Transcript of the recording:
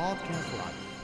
Podcast Live.